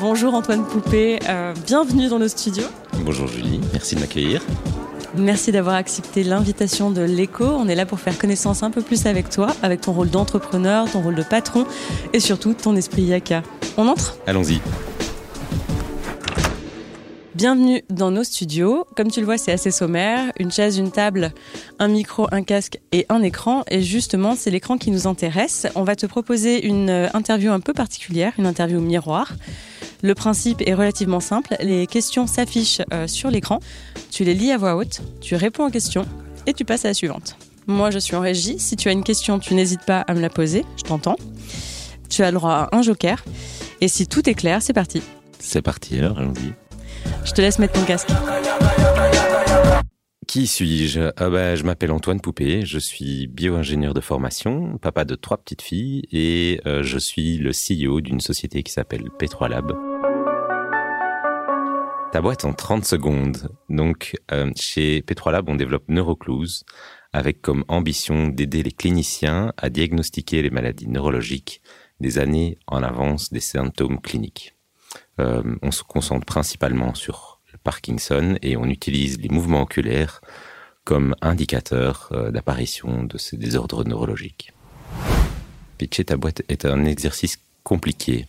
Bonjour Antoine Poupée, euh, bienvenue dans nos studios. Bonjour Julie, merci de m'accueillir. Merci d'avoir accepté l'invitation de l'écho. On est là pour faire connaissance un peu plus avec toi, avec ton rôle d'entrepreneur, ton rôle de patron et surtout ton esprit yaka. On entre? Allons-y. Bienvenue dans nos studios. Comme tu le vois, c'est assez sommaire. Une chaise, une table, un micro, un casque et un écran. Et justement, c'est l'écran qui nous intéresse. On va te proposer une euh, interview un peu particulière, une interview miroir. Le principe est relativement simple. Les questions s'affichent euh, sur l'écran. Tu les lis à voix haute, tu réponds aux questions et tu passes à la suivante. Moi, je suis en régie. Si tu as une question, tu n'hésites pas à me la poser. Je t'entends. Tu as le droit à un joker. Et si tout est clair, c'est parti. C'est parti alors, allons-y. Je te laisse mettre ton casque. Qui suis-je? Ah bah, Je m'appelle Antoine Poupée, je suis bio-ingénieur de formation, papa de trois petites filles et euh, je suis le CEO d'une société qui s'appelle P3 Lab. Ta boîte en 30 secondes. Donc euh, chez P3 Lab, on développe Neurocluse avec comme ambition d'aider les cliniciens à diagnostiquer les maladies neurologiques des années en avance des symptômes cliniques. Euh, on se concentre principalement sur le Parkinson et on utilise les mouvements oculaires comme indicateur euh, d'apparition de ces désordres neurologiques. Pitcher ta boîte est un exercice compliqué.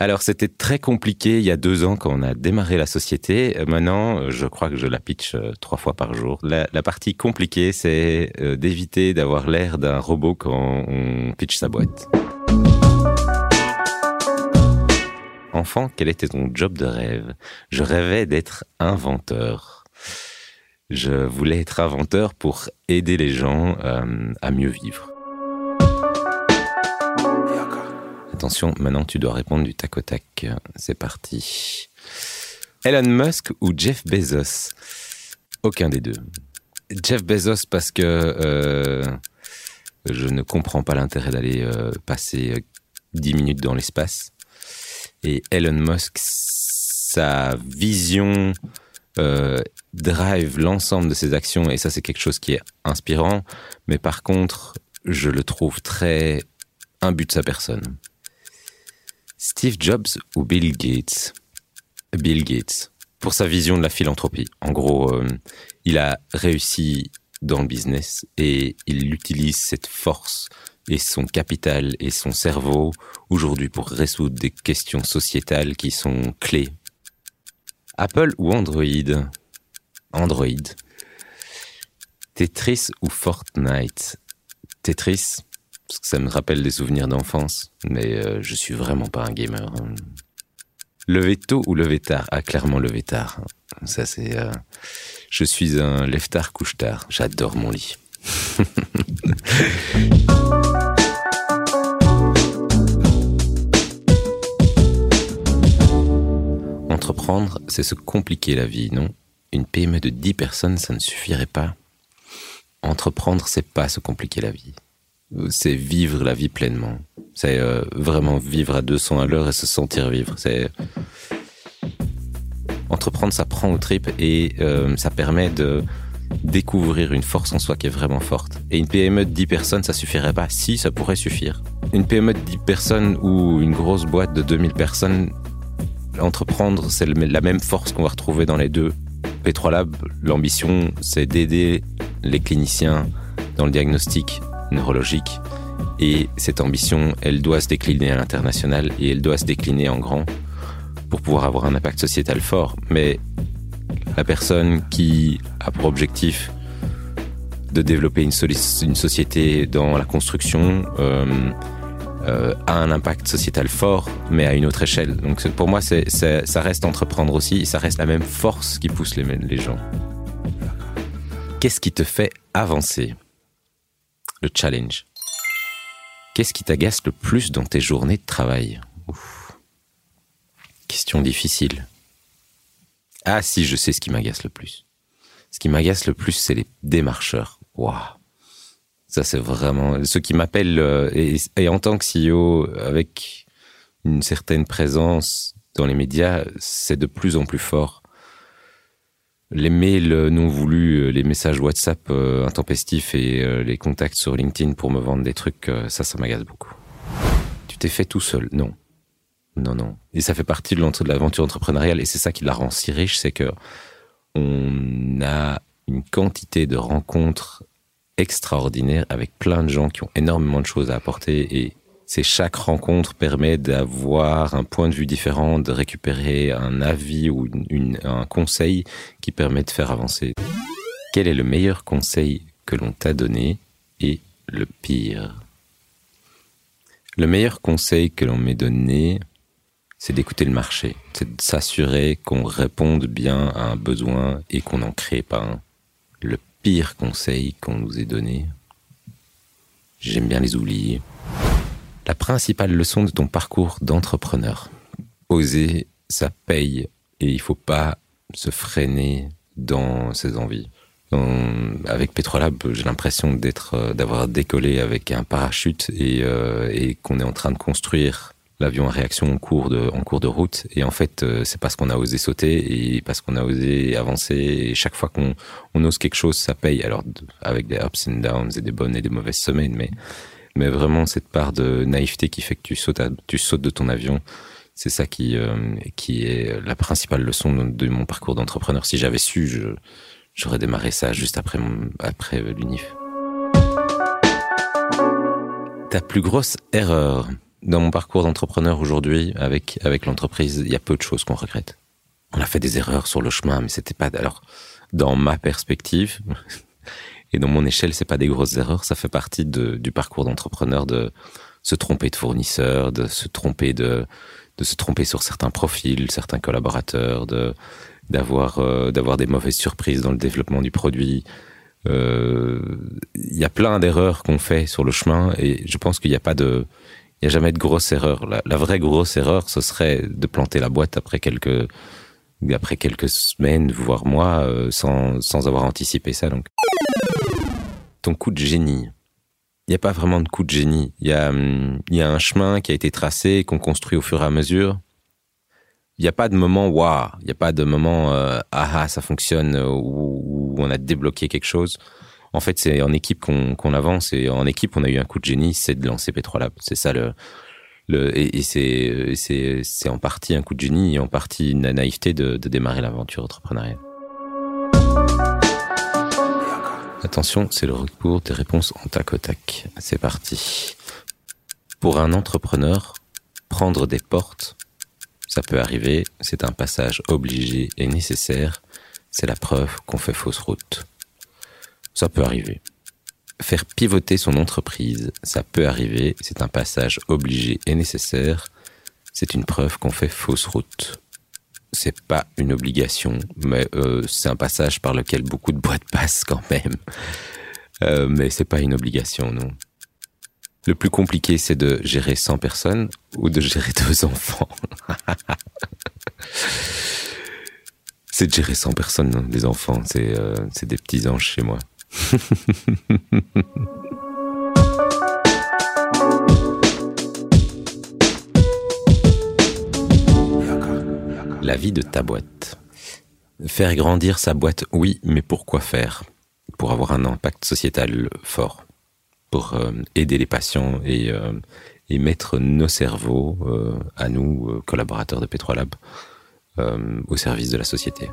Alors c'était très compliqué il y a deux ans quand on a démarré la société. Euh, maintenant, je crois que je la pitch trois fois par jour. La, partie compliquée, c'est d'éviter d'avoir l'air d'un robot quand on pitch sa boîte. Enfant, quel était ton job de rêve? Je rêvais d'être inventeur. Je voulais être inventeur pour aider les gens euh, à mieux vivre. Attention, maintenant tu dois répondre du tac au tac. C'est parti. Elon Musk ou Jeff Bezos? Aucun des deux. Jeff Bezos parce que euh, je ne comprends pas l'intérêt d'aller euh, passer 10 minutes dans l'espace et Elon Musk, sa vision euh, drive l'ensemble de ses actions et ça c'est quelque chose qui est inspirant. Mais par contre, je le trouve très imbu de sa personne. Steve Jobs ou Bill Gates? Bill Gates pour sa vision de la philanthropie. En gros, euh, il a réussi dans le business et il utilise cette force et son capital et son cerveau aujourd'hui pour résoudre des questions sociétales qui sont clés. Apple ou Android? Android. Tetris ou Fortnite? Tetris, parce que ça me rappelle des souvenirs d'enfance, mais euh, je suis vraiment pas un gamer. Lever tôt ou lever tard? Ah, clairement lever tard. Ça, c'est. Euh, je suis un lève-tard, couche-tard. J'adore mon lit. Entreprendre, c'est se compliquer la vie, non? Une PME de 10 personnes, ça ne suffirait pas? Entreprendre, c'est pas se compliquer la vie. C'est vivre la vie pleinement. C'est euh, vraiment vivre à 200 à l'heure et se sentir vivre. C'est entreprendre, ça prend au tripes et euh, ça permet de découvrir une force en soi qui est vraiment forte. Et une PME de 10 personnes, ça suffirait pas. Si, ça pourrait suffire. Une PME de 10 personnes ou une grosse boîte de 2000 personnes, entreprendre, c'est la même force qu'on va retrouver dans les deux. P3 Lab, l'ambition, c'est d'aider les cliniciens dans le diagnostic neurologique. Et cette ambition, elle doit se décliner à l'international et elle doit se décliner en grand pour pouvoir avoir un impact sociétal fort. Mais la personne qui a pour objectif de développer une, société dans la construction euh, euh, a un impact sociétal fort, mais à une autre échelle. Donc pour moi, ça reste entreprendre aussi, ça reste la même force qui pousse les gens. Qu'est-ce qui te fait avancer? Le challenge. Qu'est-ce qui t'agace le plus dans tes journées de travail Question difficile. Ah si, je sais ce qui m'agace le plus. Ce qui m'agace le plus, c'est les démarcheurs. Waouh Ça, c'est vraiment... Ceux qui m'appellent, euh, et, en tant que CEO, avec une certaine présence dans les médias, c'est de plus en plus fort. Les mails non voulus, les messages WhatsApp euh, intempestifs et euh, les contacts sur LinkedIn pour me vendre des trucs, ça, ça m'agace beaucoup. Tu t'es fait tout seul? Non. non, non. Et ça fait partie de l'aventure entrepreneuriale et c'est ça qui la rend si riche, c'est que on a une quantité de rencontres extraordinaires avec plein de gens qui ont énormément de choses à apporter et c'est chaque rencontre permet d'avoir un point de vue différent, de récupérer un avis ou un conseil qui permet de faire avancer. Quel est le meilleur conseil que l'on t'a donné et le pire? Le meilleur conseil que l'on m'ait donné, c'est d'écouter le marché, c'est de s'assurer qu'on réponde bien à un besoin et qu'on n'en crée pas un. Le pire conseil qu'on nous ait donné, j'aime bien les oublier. La principale leçon de ton parcours d'entrepreneur. Oser, ça paye et il faut pas se freiner dans ses envies. avec Petrolab, j'ai l'impression d'être, euh, d'avoir décollé avec un parachute et, euh, et qu'on est en train de construire l'avion en réaction en cours de, en cours de route. Et en fait, euh, c'est parce qu'on a osé sauter et parce qu'on a osé avancer. Et chaque fois qu'on on ose quelque chose, ça paye. Alors, avec des ups and downs et des bonnes et des mauvaises semaines, mais, mais vraiment cette part de naïveté qui fait que tu sautes, de ton avion. C'est ça qui, euh, qui est la principale leçon de, mon parcours d'entrepreneur. Si j'avais su, j'aurais démarré ça juste après, après l'UNIF. Ta plus grosse erreur dans mon parcours d'entrepreneur aujourd'hui, avec, avec l'entreprise, il y a peu de choses qu'on regrette. On a fait des erreurs sur le chemin, mais c'était pas, alors, dans ma perspective, et dans mon échelle, c'est pas des grosses erreurs, ça fait partie de, du parcours d'entrepreneur de se tromper de fournisseurs, de se tromper de, de se tromper sur certains profils, certains collaborateurs, de, d'avoir, euh, d'avoir des mauvaises surprises dans le développement du produit. Euh, il y a plein d'erreurs qu'on fait sur le chemin et je pense qu'il n'y a pas de, il n'y a jamais de grosse erreur. La, vraie grosse erreur, ce serait de planter la boîte après quelques, après quelques semaines, voire mois, euh, sans, sans avoir anticipé ça. Donc, ton coup de génie. Il n'y a pas vraiment de coup de génie. Il y a, il y a un chemin qui a été tracé, qu'on construit au fur et à mesure. Il n'y a pas de moment waouh, il n'y a pas de moment euh, ah, ah ça fonctionne où, où on a débloqué quelque chose en fait, c'est en équipe qu'on avance et en équipe, on a eu un coup de génie, c'est de lancer P3 C'est ça le, et, c'est c'est en partie un coup de génie et en partie une naïveté de, de démarrer l'aventure entrepreneuriale. Attention, c'est le retour des réponses en tac au tac. C'est parti. Pour un entrepreneur, prendre des portes, ça peut arriver, c'est un passage obligé et nécessaire, c'est la preuve qu'on fait fausse route. Ça peut arriver. Faire pivoter son entreprise, ça peut arriver, c'est un passage obligé et nécessaire, c'est une preuve qu'on fait fausse route. C'est pas une obligation, mais euh, c'est un passage par lequel beaucoup de boîtes passent quand même. Euh, mais c'est pas une obligation, non. Le plus compliqué, c'est de gérer 100 personnes ou de gérer deux enfants. c'est de gérer 100 personnes, non, des enfants. C'est euh, des petits anges chez moi. La vie de ta boîte. Faire grandir sa boîte, oui, mais pourquoi faire? Pour avoir un impact sociétal fort, pour euh, aider les patients et, euh, et mettre nos cerveaux, euh, à nous, collaborateurs de Petrolab, au service de la société.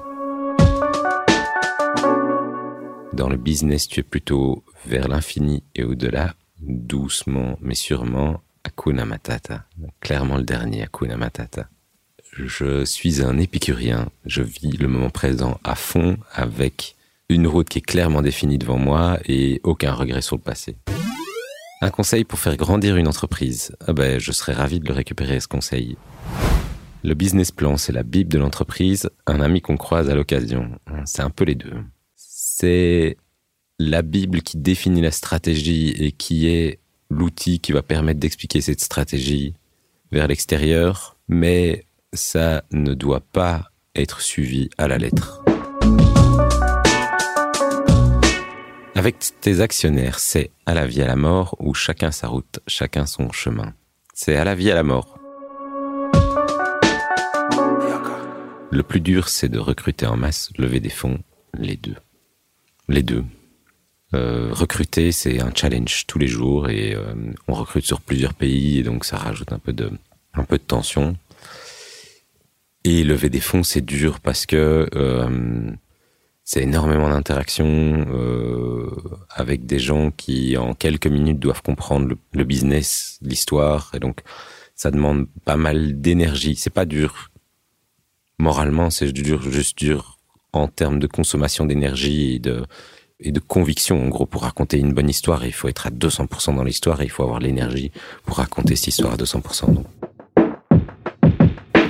Dans le business, tu es plutôt vers l'infini et au-delà, doucement mais sûrement, Hakuna Matata. Clairement le dernier Hakuna Matata. Je suis un épicurien, je vis le moment présent à fond avec une route qui est clairement définie devant moi et aucun regret sur le passé. Un conseil pour faire grandir une entreprise. Ah ben, je serais ravi de le récupérer, ce conseil. Le business plan, c'est la bible de l'entreprise, un ami qu'on croise à l'occasion. C'est un peu les deux c'est la Bible qui définit la stratégie et qui est l'outil qui va permettre d'expliquer cette stratégie vers l'extérieur, mais ça ne doit pas être suivi à la lettre. Avec tes actionnaires, c'est à la vie à la mort ou chacun sa route, chacun son chemin. C'est à la vie à la mort. Le plus dur, c'est de recruter en masse, lever des fonds, les deux. Les deux. Euh, recruter, c'est un challenge tous les jours et euh, on recrute sur plusieurs pays et donc ça rajoute un peu de, un peu de tension. Et lever des fonds, c'est dur parce que euh, c'est énormément d'interactions euh, avec des gens qui, en quelques minutes, doivent comprendre le, business, l'histoire. Et donc, ça demande pas mal d'énergie. C'est pas dur. Moralement, c'est dur, juste dur en termes de consommation d'énergie et de, et de conviction. En gros, pour raconter une bonne histoire, il faut être à 200% dans l'histoire et il faut avoir l'énergie pour raconter cette histoire à 200%. Donc.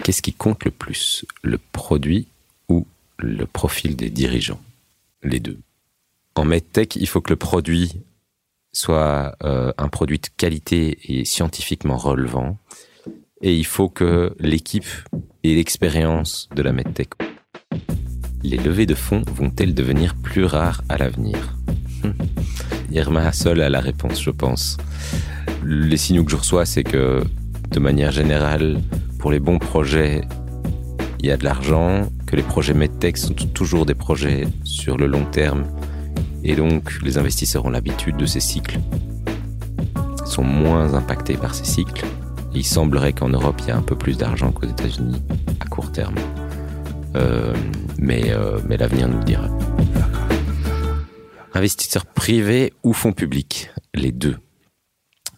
Qu'est-ce qui compte le plus Le produit ou le profil des dirigeants Les deux? En MedTech, il faut que le produit soit euh, un produit de qualité et scientifiquement relevant. Et il faut que l'équipe ait l'expérience de la MedTech les levées de fonds vont-elles devenir plus rares à l'avenir? Irma seul a la réponse, je pense. Les signaux que je reçois, c'est que de manière générale, pour les bons projets, il y a de l'argent, que les projets MedTech sont toujours des projets sur le long terme, et donc les investisseurs ont l'habitude de ces cycles, sont moins impactés par ces cycles. il semblerait qu'en Europe, il y a un peu plus d'argent qu'aux États-Unis à court terme. Euh, mais, euh, mais l'avenir nous le dira. Investisseurs privés ou fonds publics Les deux.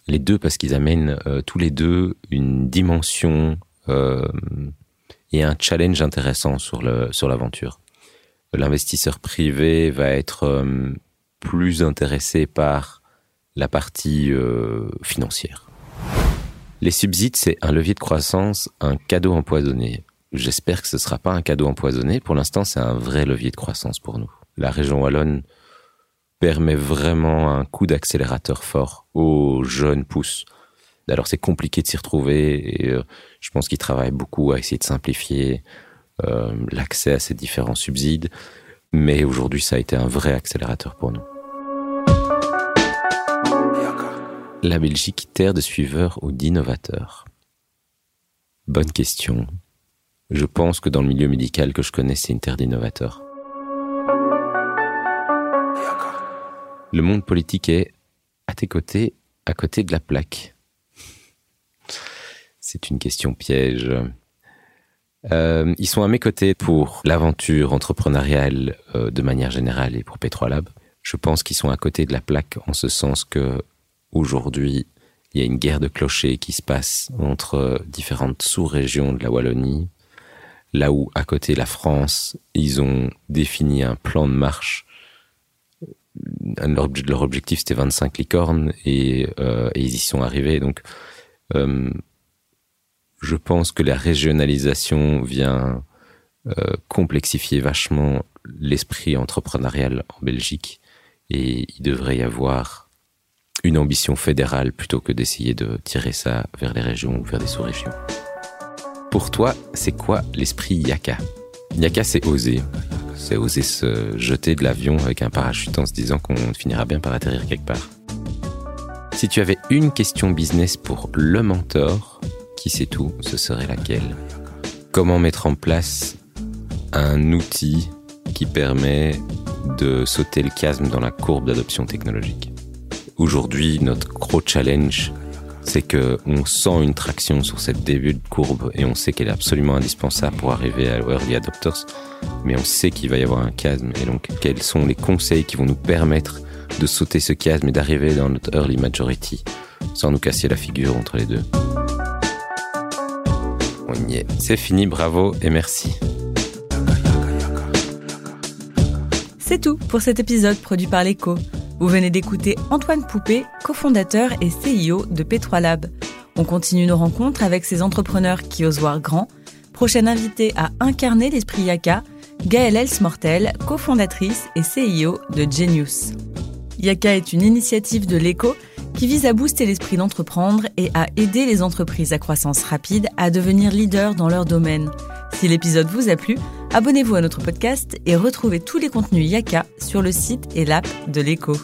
Les deux parce qu'ils amènent euh, tous les deux une dimension et un challenge intéressant sur le sur l'aventure. L'investisseur privé va être plus intéressé par la partie financière. Les subsides, c'est un levier de croissance, un cadeau empoisonné. J'espère que ce ne sera pas un cadeau empoisonné. Pour l'instant, c'est un vrai levier de croissance pour nous. La région wallonne permet vraiment un coup d'accélérateur fort aux jeunes pousses. Alors c'est compliqué de s'y retrouver et euh, je pense qu'ils travaillent beaucoup à essayer de simplifier euh, l'accès à ces différents subsides. Mais aujourd'hui, ça a été un vrai accélérateur pour nous. La Belgique terre de suiveurs ou d'innovateurs Bonne question. Je pense que dans le milieu médical que je connais, c'est une terre d'innovateurs. Le monde politique est à tes côtés, à côté de la plaque. C'est une question piège. Euh, ils sont à mes côtés pour l'aventure entrepreneuriale euh, de manière générale et pour Petrolab. Je pense qu'ils sont à côté de la plaque en ce sens que aujourd'hui, il y a une guerre de clochers qui se passe entre différentes sous-régions de la Wallonie, là où à côté la France, ils ont défini un plan de marche. Leur, objectif c'était 25 licornes et, euh, et, ils y sont arrivés. Donc, je pense que la régionalisation vient euh, complexifier vachement l'esprit entrepreneurial en Belgique et il devrait y avoir une ambition fédérale plutôt que d'essayer de tirer ça vers les régions ou vers des sous-régions. Pour toi, c'est quoi l'esprit Yaka? Yaka, c'est oser. C'est oser se jeter de l'avion avec un parachute en se disant qu'on finira bien par atterrir quelque part. Si tu avais une question business pour le mentor, qui sait tout, ce serait laquelle. Comment mettre en place un outil qui permet de sauter le chasme dans la courbe d'adoption technologique. Aujourd'hui, notre gros challenge, c'est que on sent une traction sur cette début de courbe et on sait qu'elle est absolument indispensable pour arriver à early adopters, mais on sait qu'il va y avoir un chasme et donc quels sont les conseils qui vont nous permettre de sauter ce chasme et d'arriver dans notre early majority? Sans nous casser la figure entre les deux. C'est fini, bravo et merci. C'est tout pour cet épisode produit par l'écho. Vous venez d'écouter Antoine Poupé, cofondateur et CIO de Petrolab. On continue nos rencontres avec ces entrepreneurs qui osent voir grand. Prochaine invitée à incarner l'esprit Yaka, Gaëlle Elsmortel, cofondatrice et CIO de Genius. Yaka est une initiative de l'éco qui vise à booster l'esprit d'entreprendre et à aider les entreprises à croissance rapide à devenir leaders dans leur domaine. Si l'épisode vous a plu, abonnez-vous à notre podcast et retrouvez tous les contenus Yaka sur le site et l'app de l'écho.